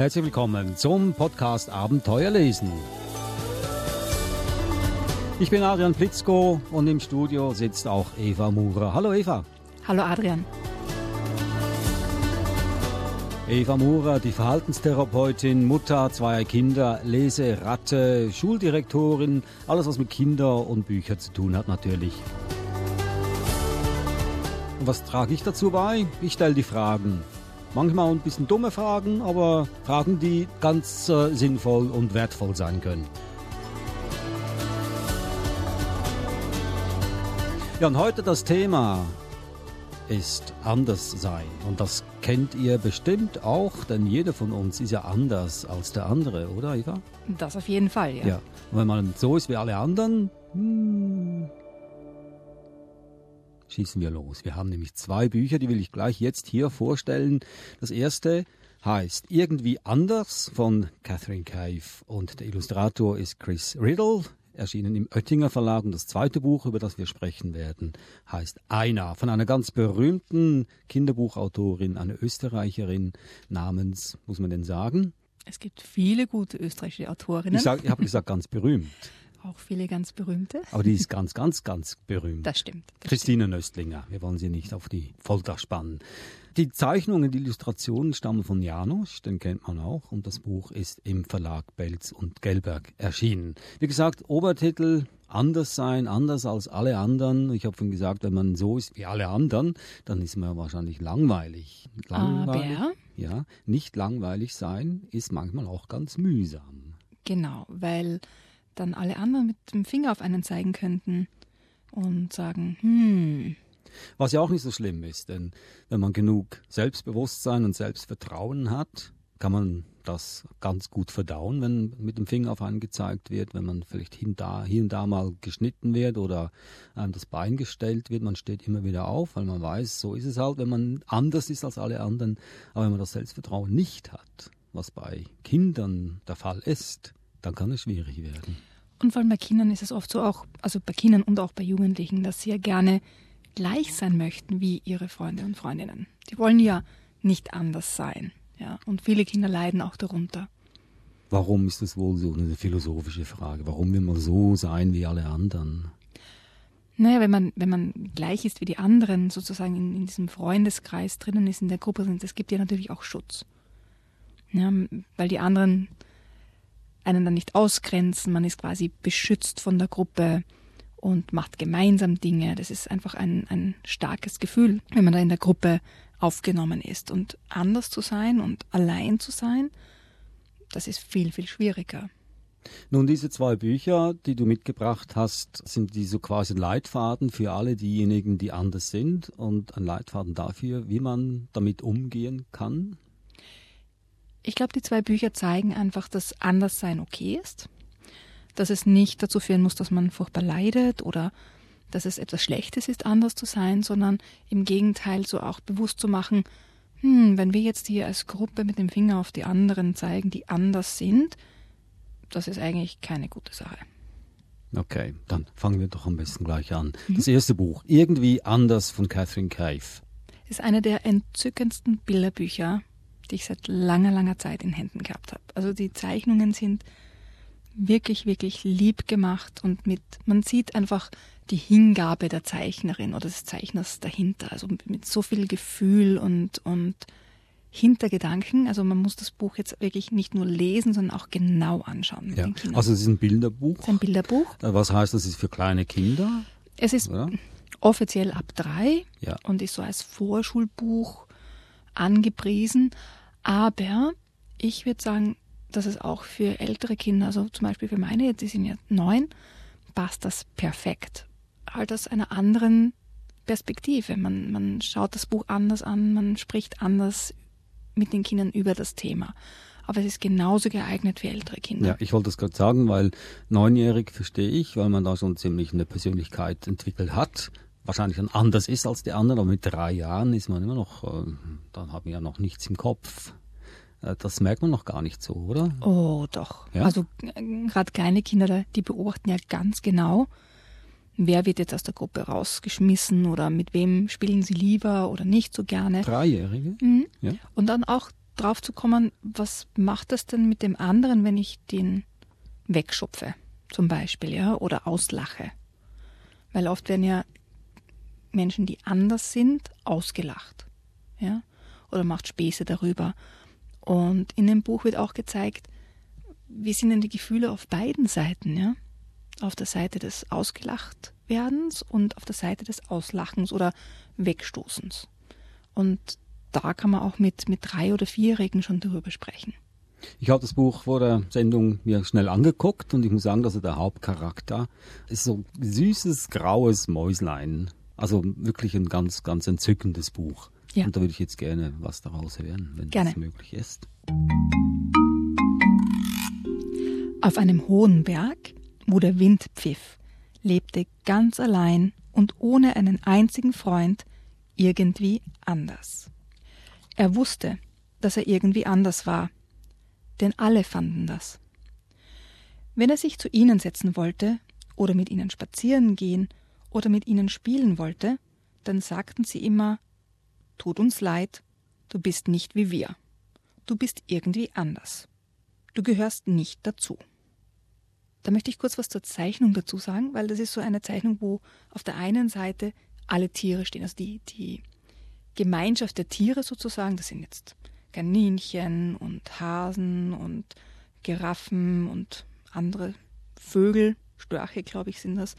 Herzlich willkommen zum Podcast Abenteuerlesen. Ich bin Adrian Plitzko und im Studio sitzt auch Eva Murer. Hallo Eva. Hallo Adrian. Eva Murer, die Verhaltenstherapeutin, Mutter zweier Kinder, Leseratte, Schuldirektorin, alles was mit Kinder und Büchern zu tun hat natürlich. Und was trage ich dazu bei? Ich stelle die Fragen. Manchmal ein bisschen dumme Fragen, aber Fragen, die ganz äh, sinnvoll und wertvoll sein können. Ja, und heute das Thema ist anders sein. Und das kennt ihr bestimmt auch, denn jeder von uns ist ja anders als der andere, oder Eva? Das auf jeden Fall, ja. Ja. Und wenn man so ist wie alle anderen, hm, schießen wir los. Wir haben nämlich zwei Bücher, die will ich gleich jetzt hier vorstellen. Das erste heißt Irgendwie anders von Catherine Cave und der Illustrator ist Chris Riddle erschienen im Oettinger Verlag. Und das zweite Buch, über das wir sprechen werden, heißt Aina von einer ganz berühmten Kinderbuchautorin, eine Österreicherin namens, muss man denn sagen? Es gibt viele gute österreichische Autorinnen. Ich, ich habe gesagt, ganz berühmt. Auch viele ganz berühmte. Aber die ist ganz, ganz, ganz berühmt. Das stimmt. Das Christine Nöstlinger. Wir wollen sie nicht auf die Folter spannen. Die Zeichnungen, die Illustrationen stammen von Janosch, den kennt man auch, und das Buch ist im Verlag Belz und Gelberg erschienen. Wie gesagt, Obertitel anders sein, anders als alle anderen. Ich habe schon gesagt, wenn man so ist wie alle anderen, dann ist man wahrscheinlich langweilig. Langweilig, Aber ja, nicht langweilig sein ist manchmal auch ganz mühsam. Genau, weil dann alle anderen mit dem Finger auf einen zeigen könnten und sagen, hm, Was ja auch nicht so schlimm ist, denn wenn man genug Selbstbewusstsein und Selbstvertrauen hat, kann man das ganz gut verdauen, wenn mit dem Finger auf einen gezeigt wird, wenn man vielleicht und da, hier und da mal geschnitten wird oder einem das Bein gestellt wird. Man steht immer wieder auf, weil man weiß, so ist es halt, wenn man anders ist als alle anderen. Aber wenn man das Selbstvertrauen nicht hat, was bei Kindern der Fall ist, dann kann es schwierig werden. Und vor allem bei Kindern ist es oft so auch, also bei Kindern und auch bei Jugendlichen, dass sie ja gerne gleich sein möchten wie ihre Freunde und Freundinnen. Die wollen ja nicht anders sein. Ja, und viele Kinder leiden auch darunter. Warum ist das wohl so eine philosophische Frage? Warum will man so sein wie alle anderen? Naja, wenn man, wenn man gleich ist wie die anderen, sozusagen in, in diesem Freundeskreis drinnen ist, in der Gruppe sind, das gibt ja natürlich auch Schutz. Ja, weil die anderen einen dann nicht ausgrenzen, man ist quasi beschützt von der Gruppe und macht gemeinsam Dinge. Das ist einfach ein, ein starkes Gefühl, wenn man da in der Gruppe aufgenommen ist. Und anders zu sein und allein zu sein, das ist viel, viel schwieriger. Nun, diese zwei Bücher, die du mitgebracht hast, sind die so quasi Leitfaden für alle diejenigen, die anders sind und ein Leitfaden dafür, wie man damit umgehen kann. Ich glaube, die zwei Bücher zeigen einfach, dass Anderssein okay ist, dass es nicht dazu führen muss, dass man furchtbar leidet oder dass es etwas Schlechtes ist, anders zu sein, sondern im Gegenteil so auch bewusst zu machen, hm, wenn wir jetzt hier als Gruppe mit dem Finger auf die anderen zeigen, die anders sind, das ist eigentlich keine gute Sache. Okay, dann fangen wir doch am besten gleich an. Das erste Buch, Irgendwie anders von Catherine. Es ist eine der entzückendsten Bilderbücher, die ich seit langer, langer Zeit in Händen gehabt habe. Also die Zeichnungen sind wirklich, wirklich lieb gemacht und mit, man sieht einfach die Hingabe der Zeichnerin oder des Zeichners dahinter. Also mit so viel Gefühl und, und Hintergedanken. Also man muss das Buch jetzt wirklich nicht nur lesen, sondern auch genau anschauen Ja. Also es ist ein Bilderbuch. es ist ein Bilderbuch. Äh, Was heißt, das ist für kleine Kinder? Es ist Oder? offiziell ab drei Ja. und ist so als Vorschulbuch angepriesen. Aber ich würde sagen, dass es auch für ältere Kinder, also zum Beispiel für meine, die sind ja neun, passt das perfekt. Halt aus einer anderen Perspektive. Man, man schaut das Buch anders an, man spricht anders mit den Kindern über das Thema. Aber es ist genauso geeignet für ältere Kinder. Ja, ich wollte das gerade sagen, weil neunjährig verstehe ich, weil man da schon ziemlich eine Persönlichkeit entwickelt hat. Wahrscheinlich dann anders ist als die anderen, aber mit drei Jahren ist man immer noch, äh, dann hat man ja noch nichts im Kopf. Äh, Das merkt man noch gar nicht so, oder? Oh, doch. Ja? Also gerade kleine Kinder, die beobachten ja ganz genau, wer wird jetzt aus der Gruppe rausgeschmissen oder mit wem spielen sie lieber oder nicht so gerne. Dreijährige? Mhm. Ja. Und dann auch drauf zu kommen, was macht das denn mit dem anderen, wenn ich den wegschupfe, zum Beispiel, ja, oder auslache. Weil oft werden ja Menschen, die anders sind, ausgelacht, ja, oder macht Späße darüber. Und in dem Buch wird auch gezeigt, wie sind denn die Gefühle auf beiden Seiten, ja? Auf der Seite des Ausgelachtwerdens und auf der Seite des Auslachens oder Wegstoßens. Und da kann man auch mit, mit drei- oder vierjährigen schon darüber sprechen. Ich habe das Buch vor der Sendung mir schnell angeguckt und ich muss sagen, dass der Hauptcharakter ist so süßes, graues Mäuslein. Also wirklich ein ganz, ganz entzückendes Buch. Ja. Und da würde ich jetzt gerne was daraus hören, wenn gerne. das möglich ist. Auf einem hohen Berg, wo der Wind pfiff, lebte ganz allein und ohne einen einzigen Freund irgendwie anders. Er wusste, dass er irgendwie anders war, denn alle fanden das. Wenn er sich zu ihnen setzen wollte oder mit ihnen spazieren gehen oder mit ihnen spielen wollte, dann sagten sie immer Tut uns leid, du bist nicht wie wir. Du bist irgendwie anders. Du gehörst nicht dazu. Da möchte ich kurz was zur Zeichnung dazu sagen, weil das ist so eine Zeichnung, wo auf der einen Seite alle Tiere stehen, also die, die Gemeinschaft der Tiere sozusagen, das sind jetzt Kaninchen und Hasen und Giraffen und andere Vögel, Störche, glaube ich, sind das.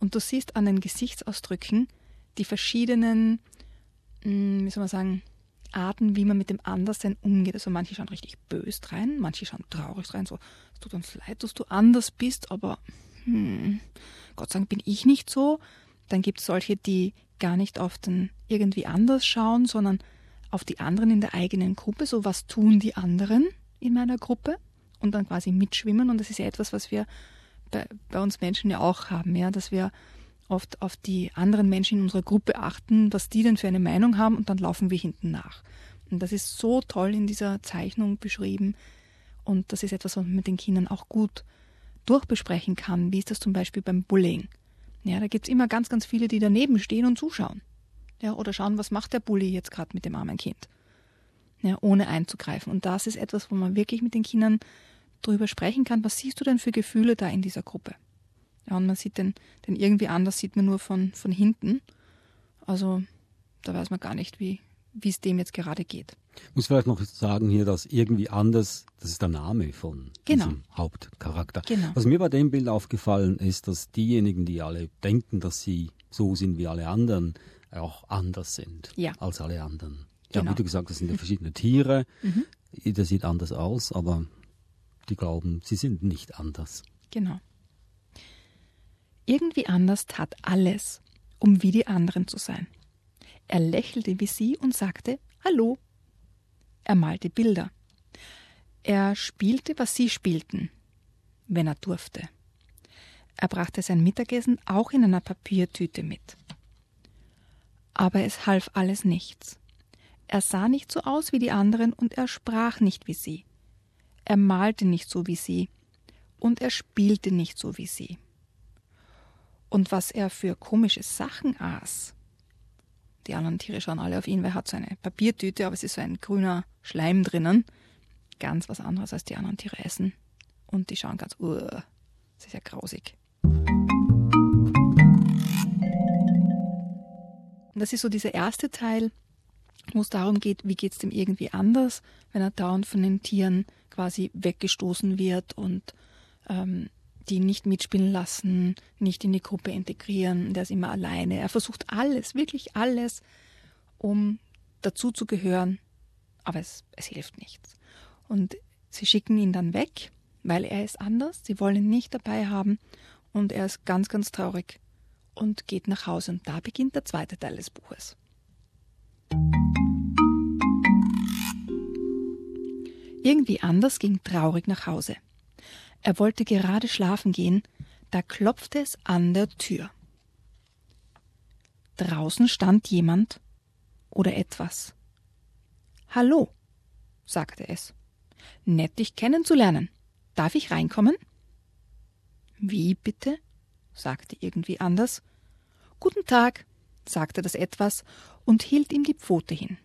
Und du siehst an den Gesichtsausdrücken die verschiedenen, hm, wie soll man sagen, Arten, wie man mit dem Anderssein umgeht. Also manche schauen richtig bös rein, manche schauen traurig rein, so, es tut uns leid, dass du anders bist, aber hm, Gott sei Dank bin ich nicht so. Dann gibt es solche, die gar nicht auf den irgendwie anders schauen, sondern auf die anderen in der eigenen Gruppe, so was tun die anderen in meiner Gruppe und dann quasi mitschwimmen. Und das ist ja etwas, was wir bei, bei uns Menschen ja auch haben, ja, dass wir oft auf die anderen Menschen in unserer Gruppe achten, was die denn für eine Meinung haben und dann laufen wir hinten nach. Und das ist so toll in dieser Zeichnung beschrieben und das ist etwas, was man mit den Kindern auch gut durchbesprechen kann. Wie ist das zum Beispiel beim Bullying? Ja, da gibt es immer ganz, ganz viele, die daneben stehen und zuschauen. Ja, oder schauen, was macht der Bully jetzt gerade mit dem armen Kind. Ja, ohne einzugreifen. Und das ist etwas, wo man wirklich mit den Kindern drüber sprechen kann. Was siehst du denn für Gefühle da in dieser Gruppe? Ja, und man sieht den, den irgendwie anders, sieht man nur von, von hinten. Also da weiß man gar nicht, wie, wie es dem jetzt gerade geht. Ich muss vielleicht noch sagen hier, dass irgendwie anders, das ist der Name von genau. diesem Hauptcharakter. Genau. Was mir bei dem Bild aufgefallen ist, dass diejenigen, die alle denken, dass sie so sind wie alle anderen, auch anders sind ja. als alle anderen. Ja, genau. wie du gesagt hast, sind ja verschiedene Tiere. Mhm. Jeder sieht anders aus, aber die glauben, sie sind nicht anders. Genau. Irgendwie anders tat alles, um wie die anderen zu sein. Er lächelte wie sie und sagte Hallo. Er malte Bilder. Er spielte, was sie spielten, wenn er durfte. Er brachte sein Mittagessen auch in einer Papiertüte mit. Aber es half alles nichts. Er sah nicht so aus wie die anderen und er sprach nicht wie sie. Er malte nicht so wie sie und er spielte nicht so wie sie. Und was er für komische Sachen aß, die anderen Tiere schauen alle auf ihn, weil er hat so eine Papiertüte, aber es ist so ein grüner Schleim drinnen. Ganz was anderes als die anderen Tiere essen. Und die schauen ganz, uh, das ist ja grausig. Das ist so dieser erste Teil, wo es darum geht, wie geht es dem irgendwie anders, wenn er dauernd von den Tieren quasi weggestoßen wird und ähm, die nicht mitspielen lassen, nicht in die Gruppe integrieren, der ist immer alleine. Er versucht alles, wirklich alles, um dazu zu gehören, aber es, es hilft nichts. Und sie schicken ihn dann weg, weil er ist anders, sie wollen ihn nicht dabei haben und er ist ganz, ganz traurig und geht nach Hause. Und da beginnt der zweite Teil des Buches. Irgendwie anders ging traurig nach Hause. Er wollte gerade schlafen gehen, da klopfte es an der Tür. Draußen stand jemand oder etwas. Hallo, sagte es. Nett, dich kennenzulernen. Darf ich reinkommen? Wie bitte? sagte irgendwie anders. Guten Tag, sagte das etwas und hielt ihm die Pfote hin.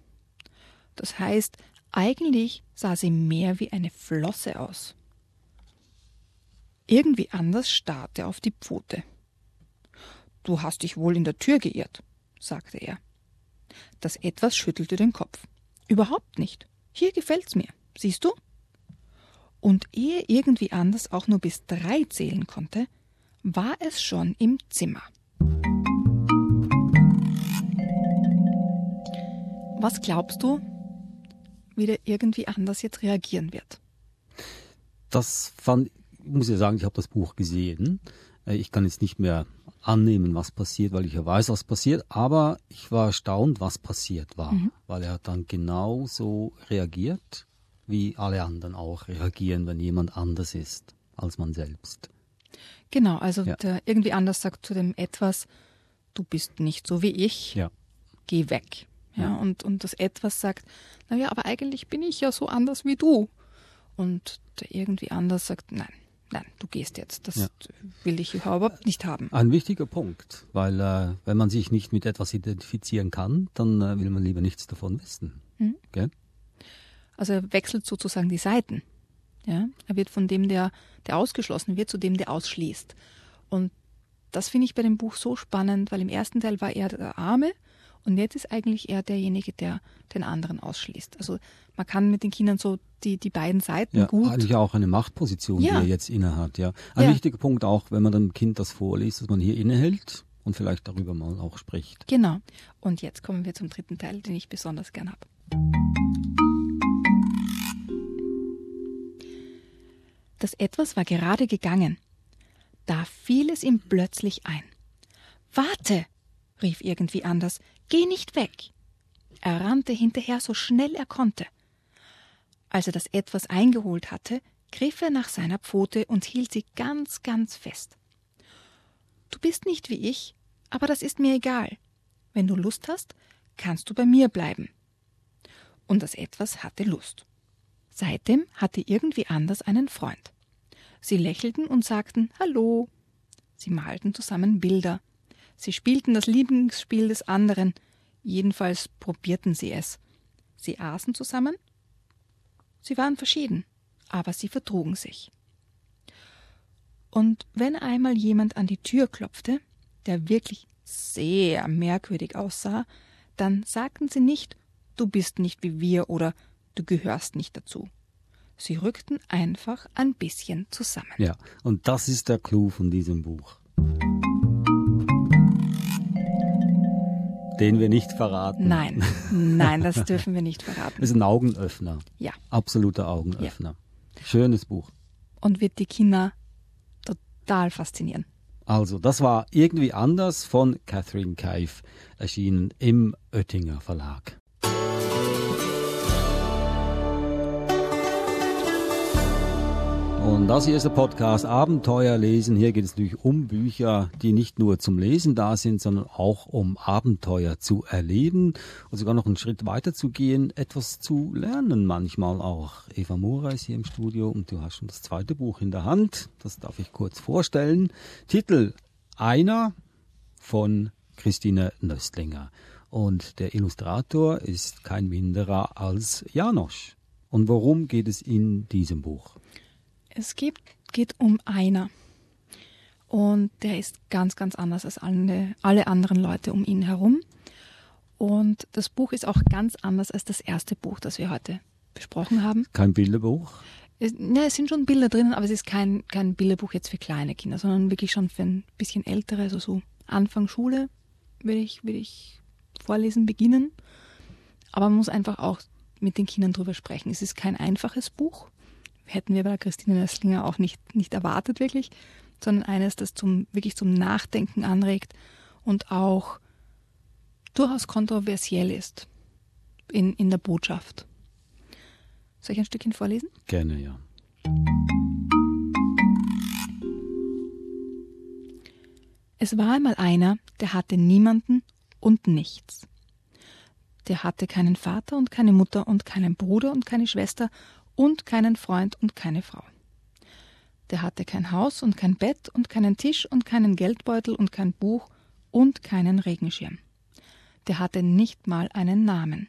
Das heißt, Eigentlich sah sie mehr wie eine Flosse aus. Irgendwie anders starrte er auf die Pfote. Du hast dich wohl in der Tür geirrt, sagte er. Das Etwas schüttelte den Kopf. Überhaupt nicht. Hier gefällt's mir. Siehst du? Und ehe irgendwie anders auch nur bis drei zählen konnte, war es schon im Zimmer. Was glaubst du, wie der irgendwie anders jetzt reagieren wird? Das fand, muss ich sagen, ich habe das Buch gesehen. Äh, ich kann jetzt nicht mehr annehmen, was passiert, weil ich ja weiß, was passiert, aber ich war erstaunt, was passiert war, mhm. weil er hat dann genauso reagiert, wie alle anderen auch reagieren, wenn jemand anders ist als man selbst. Genau, also ja. der irgendwie anders sagt zu dem etwas, du bist nicht so wie ich, ja. geh weg. Ja, Und, und das etwas sagt, naja, aber eigentlich bin ich ja so anders wie du. Und der irgendwie anders sagt, nein, nein, du gehst jetzt. Das ja. will ich überhaupt nicht haben. Ein wichtiger Punkt, weil äh, wenn man sich nicht mit etwas identifizieren kann, dann äh, will man lieber nichts davon wissen. Mhm. Also er wechselt sozusagen die Seiten. Ja? Er wird von dem, der, der ausgeschlossen wird, zu dem, der ausschließt. Und das finde ich bei dem Buch so spannend, weil im ersten Teil war er der Arme und jetzt ist eigentlich er derjenige, der den anderen ausschließt. Also man kann mit den Kindern so die, die beiden Seiten ja, gut. Eigentlich auch eine Machtposition, ja. die er jetzt innehat, ja. Ein ja. wichtiger Punkt auch, wenn man dem Kind das vorliest, dass man hier innehält und vielleicht darüber mal auch spricht. Genau. Und jetzt kommen wir zum dritten Teil, den ich besonders gern habe. Das Etwas war gerade gegangen. Da fiel es ihm plötzlich ein. Warte, rief irgendwie anders, geh nicht weg. Er rannte hinterher so schnell er konnte. Als er das etwas eingeholt hatte, griff er nach seiner Pfote und hielt sie ganz, ganz fest. Du bist nicht wie ich, aber das ist mir egal. Wenn du Lust hast, kannst du bei mir bleiben. Und das etwas hatte Lust. Seitdem hatte irgendwie anders einen Freund. Sie lächelten und sagten Hallo. Sie malten zusammen Bilder. Sie spielten das Lieblingsspiel des anderen. Jedenfalls probierten sie es. Sie aßen zusammen. Sie waren verschieden, aber sie vertrugen sich. Und wenn einmal jemand an die Tür klopfte, der wirklich sehr merkwürdig aussah, dann sagten sie nicht, du bist nicht wie wir oder du gehörst nicht dazu. Sie rückten einfach ein bisschen zusammen. Ja, und das ist der Clou von diesem Buch. Den wir nicht verraten. Nein, nein, das dürfen wir nicht verraten. Das ist ein Augenöffner. Ja. Absoluter Augenöffner. Ja. Schönes Buch. Und wird die Kinder total faszinieren. Also, das war irgendwie anders von Catherine Keif, erschienen im Oettinger Verlag. Und das hier ist der Podcast Abenteuer lesen. Hier geht es natürlich um Bücher, die nicht nur zum Lesen da sind, sondern auch um Abenteuer zu erleben und sogar noch einen Schritt weiter zu gehen, etwas zu lernen manchmal auch. Eva Mura ist hier im Studio und du hast schon das zweite Buch in der Hand. Das darf ich kurz vorstellen. Titel Einer von Christine Nöstlinger. Und der Illustrator ist kein minderer als Janosch. Und worum geht es in diesem Buch? Es geht, geht um einer. Und der ist ganz, ganz anders als alle, alle anderen Leute um ihn herum. Und das Buch ist auch ganz anders als das erste Buch, das wir heute besprochen haben. Kein Bilderbuch? Es, ne, es sind schon Bilder drinnen, aber es ist kein, kein Bilderbuch jetzt für kleine Kinder, sondern wirklich schon für ein bisschen ältere, also so Anfang Schule würde ich, würde ich vorlesen beginnen. Aber man muss einfach auch mit den Kindern drüber sprechen. Es ist kein einfaches Buch hätten wir bei Christine Nösslinger auch nicht, nicht erwartet wirklich, sondern eines, das zum, wirklich zum Nachdenken anregt und auch durchaus kontroversiell ist in, in der Botschaft. Soll ich ein Stückchen vorlesen? Gerne, ja. Es war einmal einer, der hatte niemanden und nichts. Der hatte keinen Vater und keine Mutter und keinen Bruder und keine Schwester und keinen Freund und keine Frau. Der hatte kein Haus und kein Bett und keinen Tisch und keinen Geldbeutel und kein Buch und keinen Regenschirm. Der hatte nicht mal einen Namen.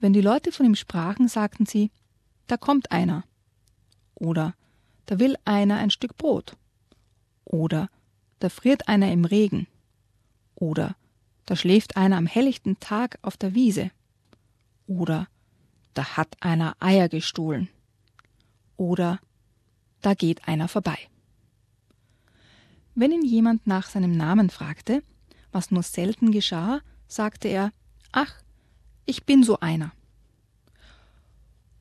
Wenn die Leute von ihm sprachen, sagten sie, da kommt einer. Oder da will einer ein Stück Brot. Oder da friert einer im Regen. Oder da schläft einer am helllichten Tag auf der Wiese. Oder da hat einer Eier gestohlen. Oder da geht einer vorbei. Wenn ihn jemand nach seinem Namen fragte, was nur selten geschah, sagte er, ach, ich bin so einer.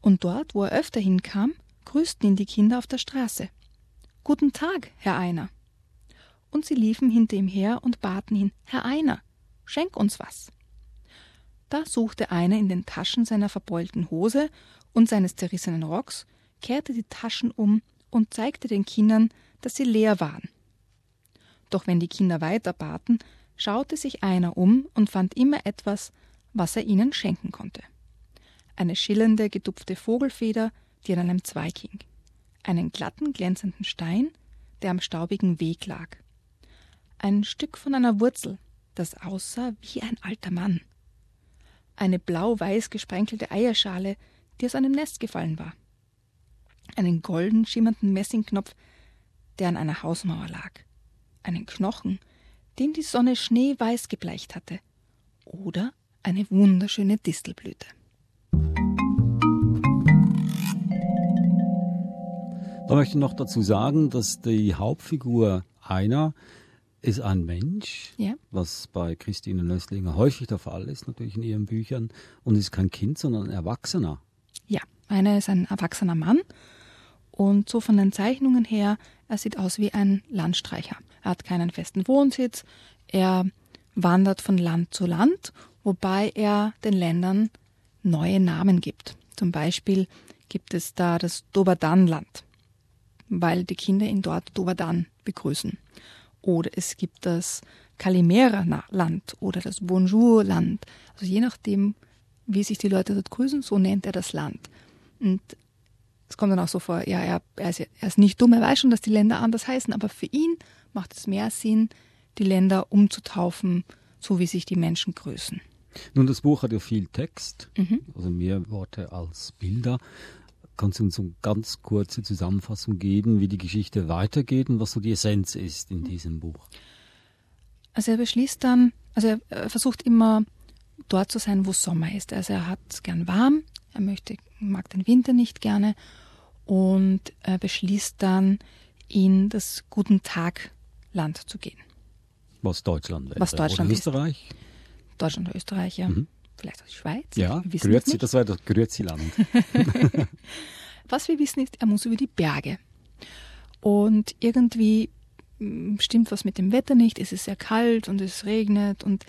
Und dort, wo er öfter hinkam, grüßten ihn die Kinder auf der Straße. Guten Tag, Herr Einer. Und sie liefen hinter ihm her und baten ihn, Herr Einer, schenk uns was. Da suchte einer in den Taschen seiner verbeulten Hose und seines zerrissenen Rocks, kehrte die Taschen um und zeigte den Kindern, dass sie leer waren. Doch wenn die Kinder weiter baten, schaute sich einer um und fand immer etwas, was er ihnen schenken konnte. Eine schillernde, gedupfte Vogelfeder, die an einem Zweig hing, einen glatten, glänzenden Stein, der am staubigen Weg lag, ein Stück von einer Wurzel, das aussah wie ein alter Mann, eine blau-weiß gesprenkelte Eierschale, die aus einem Nest gefallen war, einen golden schimmernden Messingknopf, der an einer Hausmauer lag, einen Knochen, den die Sonne schneeweiß gebleicht hatte, oder eine wunderschöne Distelblüte. Da möchte ich noch dazu sagen, dass die Hauptfigur einer ist ein Mensch, Ja. was bei Christine Nösslinger häufig der Fall ist, natürlich in ihren Büchern, und ist kein Kind, sondern ein Erwachsener. Ja, einer ist ein erwachsener Mann und so von den Zeichnungen her, er sieht aus wie ein Landstreicher. Er hat keinen festen Wohnsitz, er wandert von Land zu Land, wobei er den Ländern neue Namen gibt. Zum Beispiel gibt es da das Dobadan-Land, weil die Kinder ihn dort Dobadan begrüßen. Oder es gibt das Kalimera-Land oder das Bonjour-Land. Also je nachdem, wie sich die Leute dort grüßen, so nennt er das Land. Und es kommt dann auch so vor, ja, er, er, ist, er ist nicht dumm, er weiß schon, dass die Länder anders heißen, aber für ihn macht es mehr Sinn, die Länder umzutaufen, so wie sich die Menschen grüßen. Nun, das Buch hat ja viel Text, Mhm. also mehr Worte als Bilder. Kannst du uns eine ganz kurze Zusammenfassung geben, wie die Geschichte weitergeht und was so die Essenz ist in diesem Buch? Also er beschließt dann, also er, er versucht immer dort zu sein, wo Sommer ist. Also er hat es gern warm, er möchte, mag den Winter nicht gerne und er beschließt dann, in das Guten Tag Land zu gehen. Was Deutschland wäre. Was Deutschland Oder ist. Österreich? Deutschland oder Österreich, ja. Mhm. Vielleicht auch die Schweiz. Ja, Grüezi, nicht. das wäre das Grüezi-Land. Was wir wissen ist, er muss über die Berge. Und irgendwie mm, stimmt was mit dem Wetter nicht. Es ist sehr kalt und es regnet und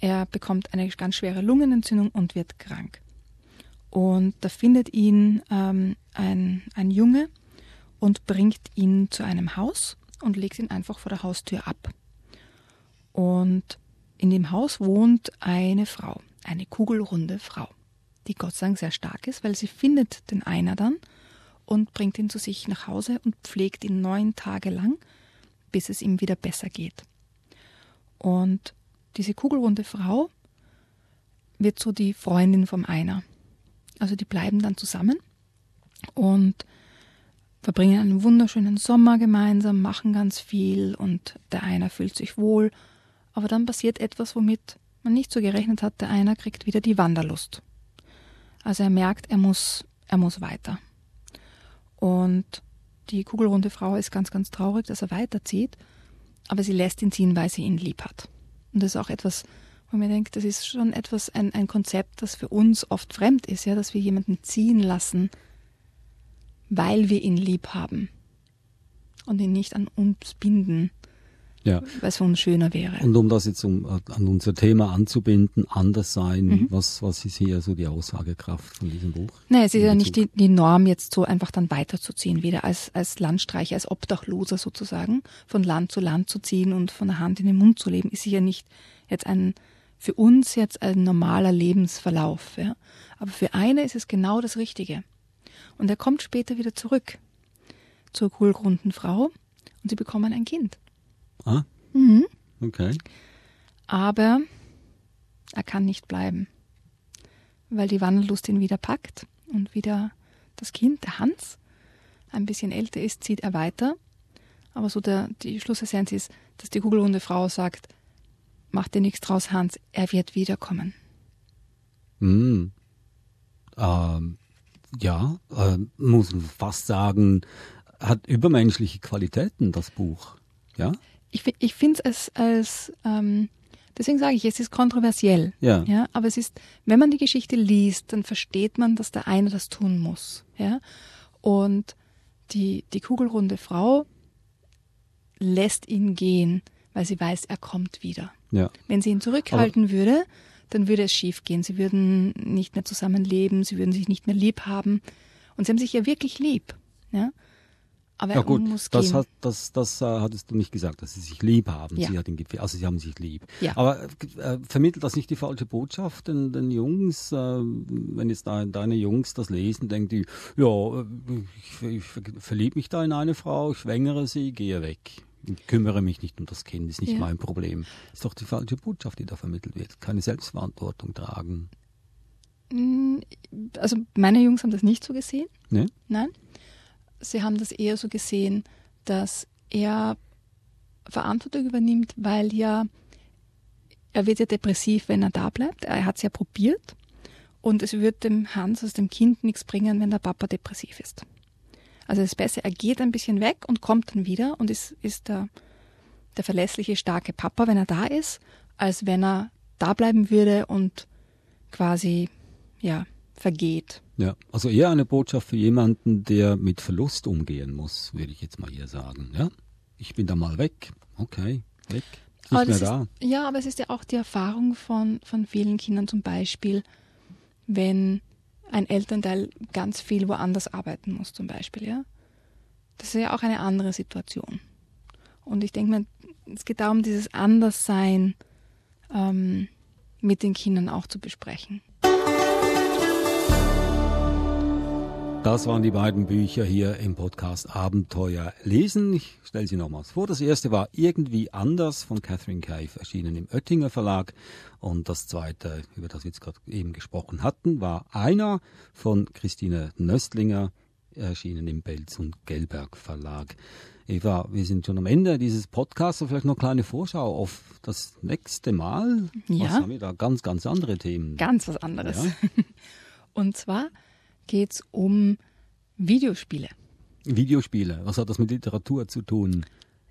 er bekommt eine ganz schwere Lungenentzündung und wird krank. Und da findet ihn ähm, ein, ein Junge und bringt ihn zu einem Haus und legt ihn einfach vor der Haustür ab. Und in dem Haus wohnt eine Frau, eine kugelrunde Frau, die Gott sei Dank sehr stark ist, weil sie findet den Einer dann und bringt ihn zu sich nach Hause und pflegt ihn neun Tage lang, bis es ihm wieder besser geht. Und diese kugelrunde Frau wird so die Freundin vom Einer. Also die bleiben dann zusammen und verbringen einen wunderschönen Sommer gemeinsam, machen ganz viel und der Einer fühlt sich wohl. Aber dann passiert etwas, womit man nicht so gerechnet hat. Der Einer kriegt wieder die Wanderlust. Also er merkt, er muss, er muss weiter. Und die kugelrunde Frau ist ganz, ganz traurig, dass er weiterzieht, aber sie lässt ihn ziehen, weil sie ihn lieb hat. Und das ist auch etwas, wo mir denkt, das ist schon etwas, ein, ein Konzept, das für uns oft fremd ist, ja, dass wir jemanden ziehen lassen, weil wir ihn lieb haben und ihn nicht an uns binden, Ja. für uns schöner wäre. Und um das jetzt um, äh, an unser Thema anzubinden, anders sein, Mhm. was, was ist hier so die Aussagekraft von diesem Buch? Nein, es ist ja nicht die, die Norm, jetzt so einfach dann weiterzuziehen, wieder als, als Landstreicher, als Obdachloser sozusagen, von Land zu Land zu ziehen und von der Hand in den Mund zu leben, ist sicher nicht jetzt ein, für uns jetzt ein normaler Lebensverlauf. Ja? Aber für eine ist es genau das Richtige. Und er kommt später wieder zurück zur kohlgrunden Frau und sie bekommen ein Kind. Ah, Mhm. okay. Aber er kann nicht bleiben, weil die Wanderlust ihn wieder packt und wieder das Kind, der Hans, ein bisschen älter ist, zieht er weiter. Aber so der, die Schlussessenz ist, dass die kugelrunde Frau sagt, mach dir nichts draus, Hans, er wird wiederkommen. Mm. Ähm, ja, äh, muss man fast sagen, hat übermenschliche Qualitäten, das Buch. Ja? Ich, ich finde es als, als ähm, deswegen sage ich, es ist kontroversiell. Ja. ja. Aber es ist, wenn man die Geschichte liest, dann versteht man, dass der eine das tun muss. Ja. Und die, die kugelrunde Frau lässt ihn gehen, weil sie weiß, er kommt wieder. Ja. Wenn sie ihn zurückhalten Aber würde, dann würde es schief gehen. Sie würden nicht mehr zusammenleben, sie würden sich nicht mehr lieb haben. Und sie haben sich ja wirklich lieb. Ja? Aber ja gut, muss das, gehen. hat, das, das äh, hattest du nicht gesagt, dass sie sich lieb haben. Ja. Sie hat ihn also sie haben sich lieb. Ja. Aber äh, vermittelt das nicht die falsche Botschaft den, den Jungs? Äh, wenn jetzt dein, deine Jungs das lesen, denken die, ja, äh, ich, ich verliebe mich da in eine Frau, ich schwängere sie, gehe weg. Ich kümmere mich nicht um das Kind, ist nicht Ja. mein Problem. Ist doch die falsche Botschaft, die da vermittelt wird. Keine Selbstverantwortung tragen. Mm, Also meine Jungs haben das nicht so gesehen. Ne? Nein. Sie haben das eher so gesehen, dass er Verantwortung übernimmt, weil ja er wird ja depressiv, wenn er da bleibt. Er hat es ja probiert. Und es wird dem Hans, also dem Kind, nichts bringen, wenn der Papa depressiv ist. Also es ist besser, er geht ein bisschen weg und kommt dann wieder und ist, ist der, der verlässliche, starke Papa, wenn er da ist, als wenn er da bleiben würde und quasi, ja, vergeht. Ja, also eher eine Botschaft für jemanden, der mit Verlust umgehen muss, würde ich jetzt mal hier sagen. Ja, ich bin da mal weg. Okay, weg. Ist Nicht mehr das da. Ist, ja, aber es ist ja auch die Erfahrung von, von vielen Kindern zum Beispiel, wenn ein Elternteil ganz viel woanders arbeiten muss zum Beispiel, ja. Das ist ja auch eine andere Situation. Und ich denke mir, es geht darum, dieses Anderssein ähm, mit den Kindern auch zu besprechen. Das waren die beiden Bücher hier im Podcast Abenteuer lesen. Ich stelle sie nochmals vor. Das erste war Irgendwie anders von Catherine Cave, erschienen im Oettinger Verlag. Und das zweite, über das wir jetzt gerade eben gesprochen hatten, war Einer von Christine Nöstlinger, erschienen im Belz und Gelberg Verlag. Eva, wir sind schon am Ende dieses Podcasts. Vielleicht noch eine kleine Vorschau auf das nächste Mal. Ja. Was haben wir da? Ganz, ganz andere Themen. Ganz was anderes. Ja. Und zwar geht es um Videospiele. Videospiele. Was hat das mit Literatur zu tun?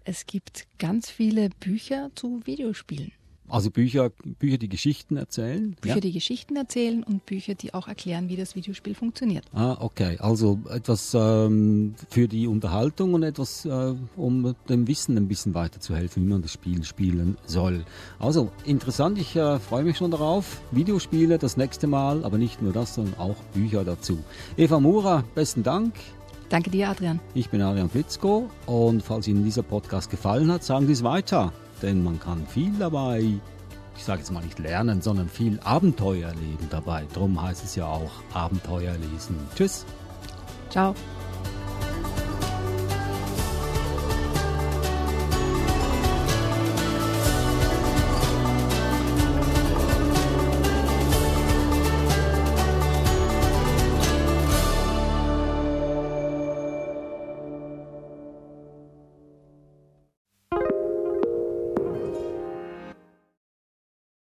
Es gibt ganz viele Bücher zu Videospielen. Also Bücher, Bücher, die Geschichten erzählen. Bücher, ja? die Geschichten erzählen und Bücher, die auch erklären, wie das Videospiel funktioniert. Ah, okay. Also etwas ähm, für die Unterhaltung und etwas, äh, um dem Wissen ein bisschen weiterzuhelfen, wie man das Spiel spielen soll. Also interessant, ich äh, freue mich schon darauf. Videospiele das nächste Mal, aber nicht nur das, sondern auch Bücher dazu. Eva Mura, besten Dank. Danke dir, Adrian. Ich bin Adrian Flitzko und falls Ihnen dieser Podcast gefallen hat, sagen Sie es weiter, denn man kann viel dabei, ich sage jetzt mal nicht lernen, sondern viel Abenteuer erleben dabei. Drum heißt es ja auch Abenteuer lesen. Tschüss. Ciao.